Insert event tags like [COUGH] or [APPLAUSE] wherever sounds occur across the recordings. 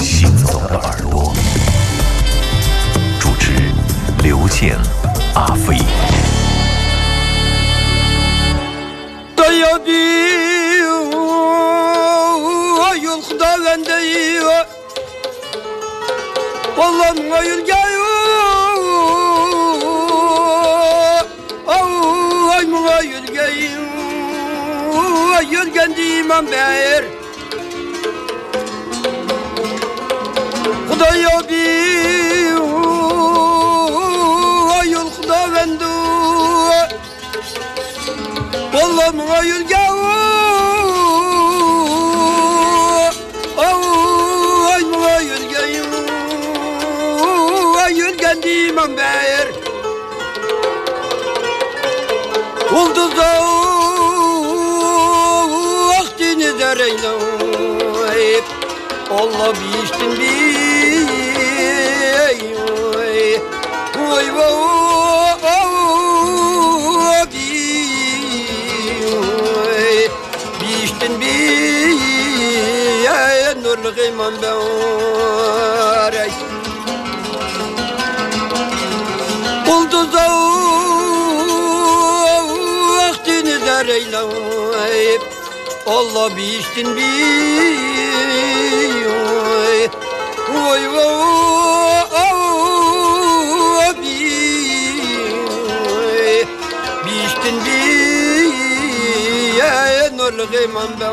行走的耳朵，主持刘健、阿飞。yürgen dimem ben Yukhda yabihu ve yukhda vendu Wallam ve yülgehu Yürgendiğim beyir Ulduz da vaktini dereyne Olla bir iştin bir فرقی من به آرش قلدوز وقتی نظر Allah bir iştin bir Vay vay bir Bir iştin bir Norlu gıyman ben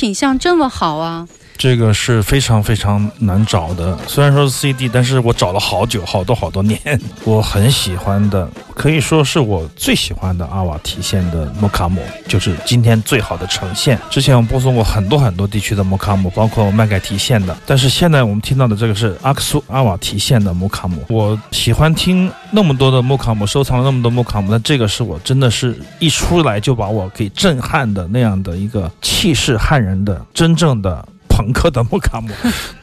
品相这么好啊？这个是非常非常难找的，虽然说是 CD，但是我找了好久，好多好多年。我很喜欢的，可以说是我最喜欢的阿瓦提线的摩卡姆，就是今天最好的呈现。之前我播送过很多很多地区的摩卡姆，包括麦盖提线的，但是现在我们听到的这个是阿克苏阿瓦提线的摩卡姆。我喜欢听那么多的摩卡姆，收藏了那么多摩卡姆，但这个是我真的是一出来就把我给震撼的那样的一个气势撼人的真正的。朋克的木卡姆，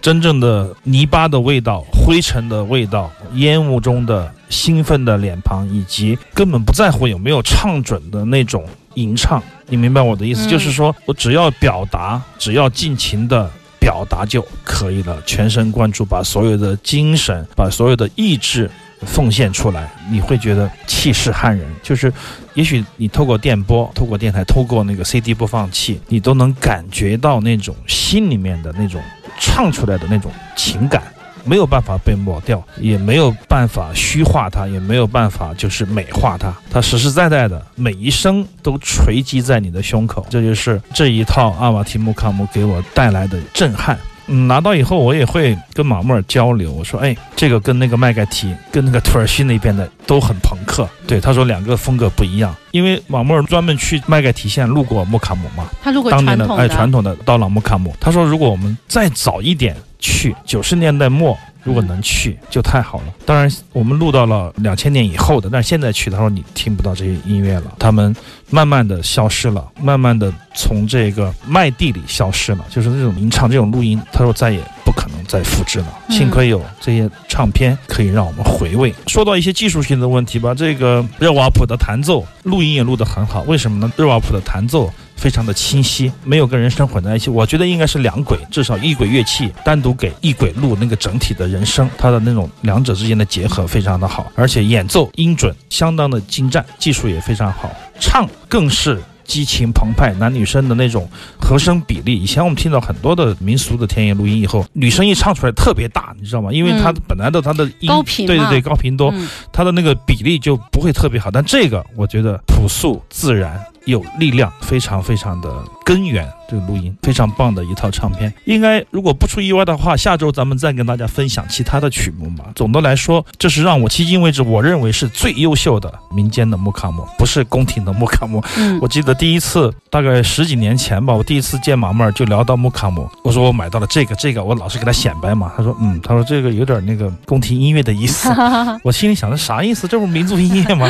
真正的泥巴的味道、灰尘的味道、烟雾中的兴奋的脸庞，以及根本不在乎有没有唱准的那种吟唱，你明白我的意思？就是说我只要表达，只要尽情的表达就可以了，全神贯注，把所有的精神、把所有的意志。奉献出来，你会觉得气势撼人。就是，也许你透过电波、透过电台、透过那个 CD 播放器，你都能感觉到那种心里面的那种唱出来的那种情感，没有办法被抹掉，也没有办法虚化它，也没有办法就是美化它。它实实在在的每一声都锤击在你的胸口。这就是这一套阿瓦提木卡姆给我带来的震撼。嗯，拿到以后我也会跟马木尔交流。我说，哎，这个跟那个麦盖提，跟那个土耳其那边的都很朋克。对，他说两个风格不一样。因为马木尔专门去麦盖提县路过木卡姆嘛，他路过当年的哎传统的刀郎木卡姆。他说，如果我们再早一点去，九十年代末。如果能去就太好了。当然，我们录到了两千年以后的，但是现在去，他说你听不到这些音乐了，他们慢慢的消失了，慢慢的从这个麦地里消失了，就是那种吟唱这种录音，他说再也不可能再复制了。幸亏有这些唱片可以让我们回味。说到一些技术性的问题吧，这个热瓦普的弹奏录音也录得很好，为什么呢？热瓦普的弹奏。非常的清晰，没有跟人声混在一起。我觉得应该是两轨，至少一轨乐器单独给一轨录那个整体的人声，它的那种两者之间的结合非常的好，而且演奏音准相当的精湛，技术也非常好，唱更是激情澎湃，男女生的那种和声比例。以前我们听到很多的民俗的田野录音以后，女生一唱出来特别大，你知道吗？因为它本来的它的音高频，对对对，高频多，它的那个比例就不会特别好。但这个我觉得朴素自然。有力量，非常非常的根源。这个录音非常棒的一套唱片，应该如果不出意外的话，下周咱们再跟大家分享其他的曲目嘛。总的来说，这是让我迄今为止我认为是最优秀的民间的木卡姆，不是宫廷的木卡姆。嗯，我记得第一次大概十几年前吧，我第一次见马妹儿就聊到木卡姆，我说我买到了这个这个，我老是给他显摆嘛。他说嗯，他说这个有点那个宫廷音乐的意思。[LAUGHS] 我心里想着啥意思？这不是民族音乐吗？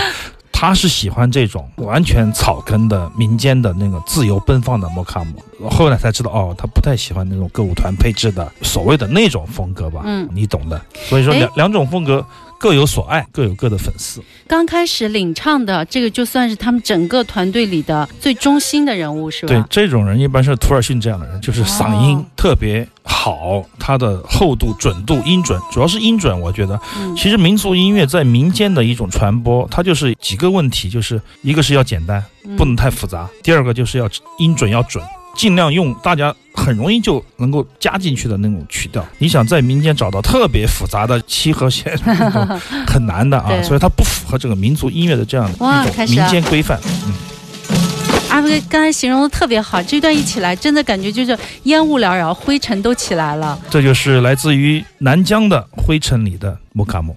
他是喜欢这种完全草根的民间的那个自由奔放的摩卡姆，后来才知道哦，他不太喜欢那种歌舞团配置的所谓的那种风格吧？嗯，你懂的。所以说两两种风格。各有所爱，各有各的粉丝。刚开始领唱的这个，就算是他们整个团队里的最中心的人物，是吧？对，这种人一般是图尔逊这样的人，就是嗓音特别好，他的厚度、准度、音准，主要是音准。我觉得，其实民族音乐在民间的一种传播，它就是几个问题，就是一个是要简单，不能太复杂；第二个就是要音准要准。尽量用大家很容易就能够加进去的那种曲调。你想在民间找到特别复杂的七和弦，很难的啊，[LAUGHS] 所以它不符合这个民族音乐的这样的一种民间规范。嗯，阿飞刚才形容的特别好，这段一起来，真的感觉就是烟雾缭绕，灰尘都起来了。这就是来自于南疆的灰尘里的木卡姆。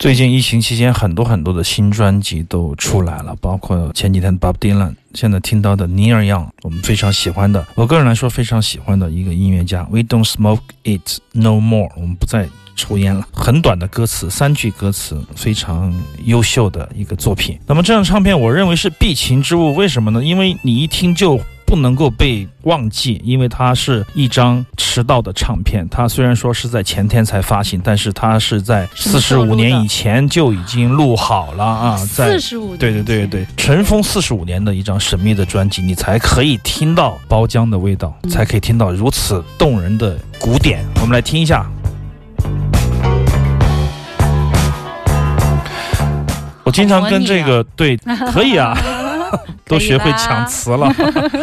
最近疫情期间，很多很多的新专辑都出来了，包括前几天 Bob Dylan，现在听到的 Neil Young，我们非常喜欢的，我个人来说非常喜欢的一个音乐家。We don't smoke it no more，我们不再抽烟了。很短的歌词，三句歌词，非常优秀的一个作品。那么这张唱片，我认为是必情之物，为什么呢？因为你一听就。不能够被忘记，因为它是一张迟到的唱片。它虽然说是在前天才发行，但是它是在四十五年以前就已经录好了啊！在四十五对对对对，尘封四十五年的一张神秘的专辑，你才可以听到包浆的味道，才可以听到如此动人的古典。我们来听一下。我经常跟这个对，[LAUGHS] 可以啊。都学会抢词了。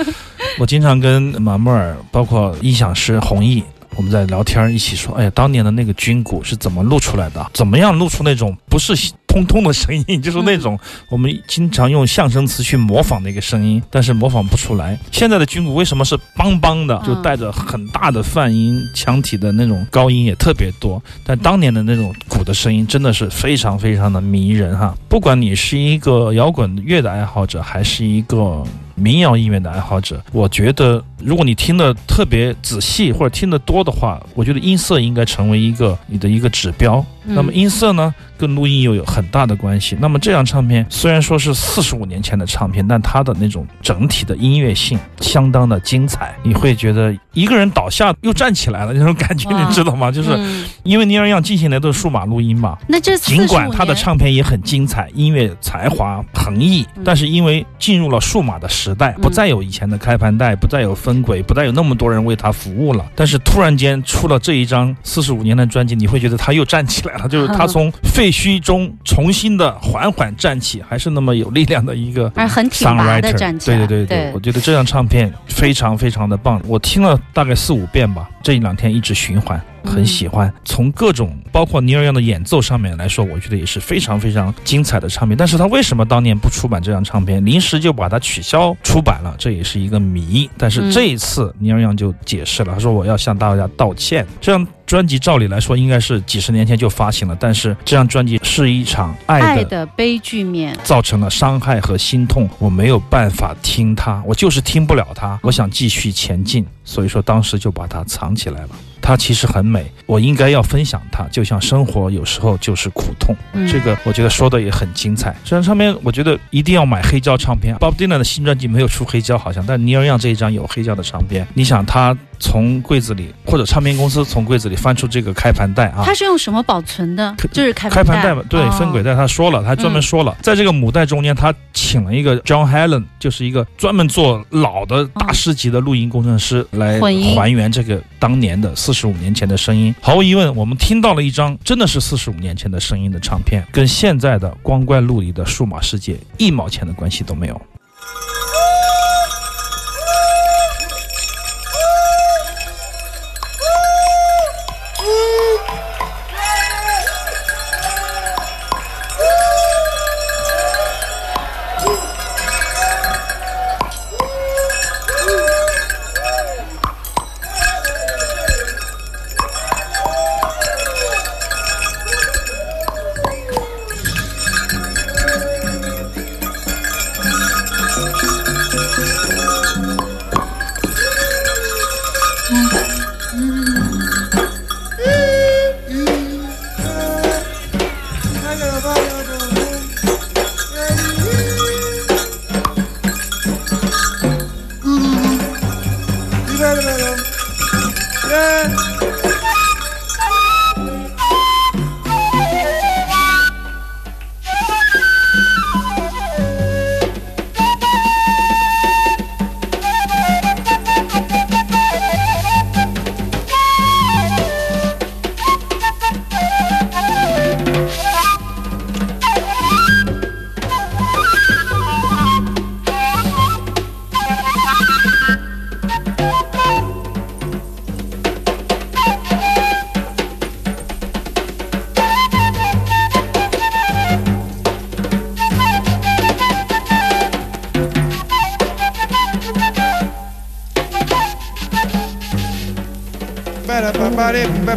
[LAUGHS] 我经常跟马木尔，包括音响师弘毅，我们在聊天，一起说：“哎呀，当年的那个军鼓是怎么录出来的？怎么样录出那种不是？”通通的声音就是那种我们经常用相声词去模仿的一个声音，但是模仿不出来。现在的军鼓为什么是梆梆的，就带着很大的泛音，腔体的那种高音也特别多。但当年的那种鼓的声音真的是非常非常的迷人哈！不管你是一个摇滚乐的爱好者，还是一个民谣音乐的爱好者，我觉得如果你听的特别仔细或者听得多的话，我觉得音色应该成为一个你的一个指标。那么音色呢，跟录音又有很大的关系。那么这张唱片虽然说是四十五年前的唱片，但它的那种整体的音乐性相当的精彩。你会觉得一个人倒下又站起来了那种感觉，你知道吗？就是因为尼尔样进行的都是数码录音嘛。那这尽管他的唱片也很精彩，音乐才华横溢，但是因为进入了数码的时代，不再有以前的开盘带，不再有分轨，不再有那么多人为他服务了。但是突然间出了这一张四十五年的专辑，你会觉得他又站起来。他就是他 [LAUGHS] 从废墟中重新的缓缓站起，还是那么有力量的一个，而很挺拔的站起来。对对对对，我觉得这张唱片非常非常的棒，我听了大概四五遍吧，这一两天一直循环。很喜欢，从各种包括尼尔样的演奏上面来说，我觉得也是非常非常精彩的唱片。但是他为什么当年不出版这张唱片，临时就把它取消出版了，这也是一个谜。但是这一次尼尔样就解释了，他说我要向大家道歉。这张专辑照理来说应该是几十年前就发行了，但是这张专辑是一场爱的悲剧面，造成了伤害和心痛，我没有办法听它，我就是听不了它，我想继续前进，所以说当时就把它藏起来了。它其实很美，我应该要分享它。就像生活有时候就是苦痛，这个我觉得说的也很精彩。这张唱片我觉得一定要买黑胶唱片。Bob Dylan 的新专辑没有出黑胶，好像，但尼尔样这一张有黑胶的唱片。你想他。从柜子里或者唱片公司从柜子里翻出这个开盘带啊，它是用什么保存的？就是开开盘带吧，对，分轨带。他说了，他专门说了，在这个母带中间，他请了一个 John Helen，就是一个专门做老的大师级的录音工程师来还原这个当年的四十五年前的声音。毫无疑问，我们听到了一张真的是四十五年前的声音的唱片，跟现在的光怪陆离的数码世界一毛钱的关系都没有。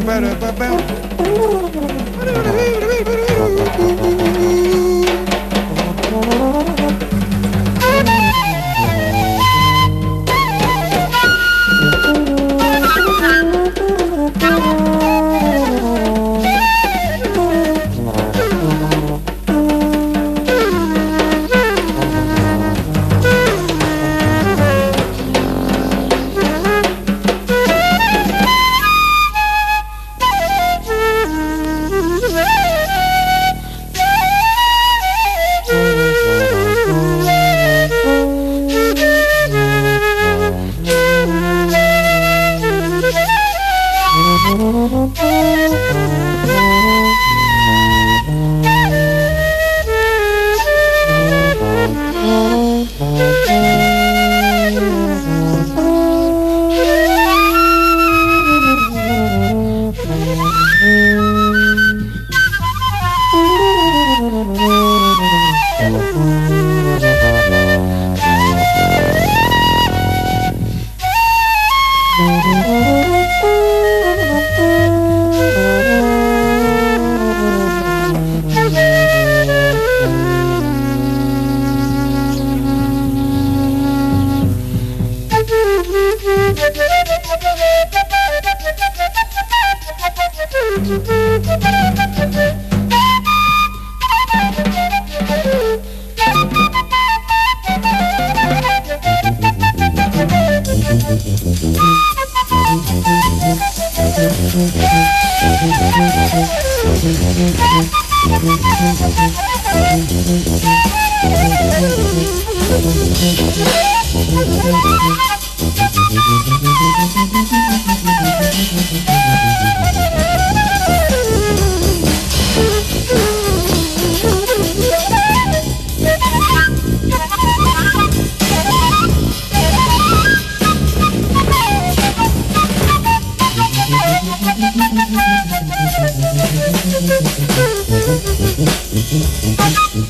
Por Mm-hmm.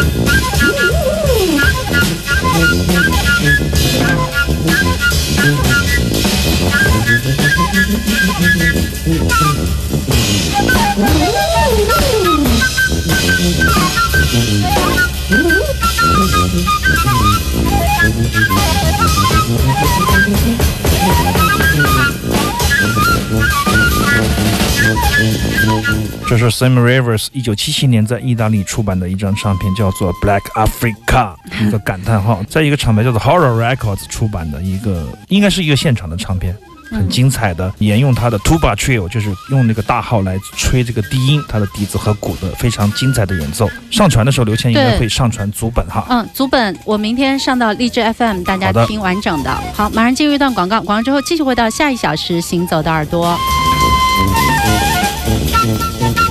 这是 Sam Rivers 一九七七年在意大利出版的一张唱片，叫做《Black Africa》，一个感叹号，在一个厂牌叫做 Horror Records 出版的一个，应该是一个现场的唱片。很精彩的，沿用他的 tuba trio，就是用那个大号来吹这个低音，他的笛子和鼓的非常精彩的演奏。上传的时候，刘谦应该会上传足本哈。嗯，足本我明天上到荔枝 FM，大家听完整的。好，马上进入一段广告，广告之后继续回到下一小时行走的耳朵。Thank you.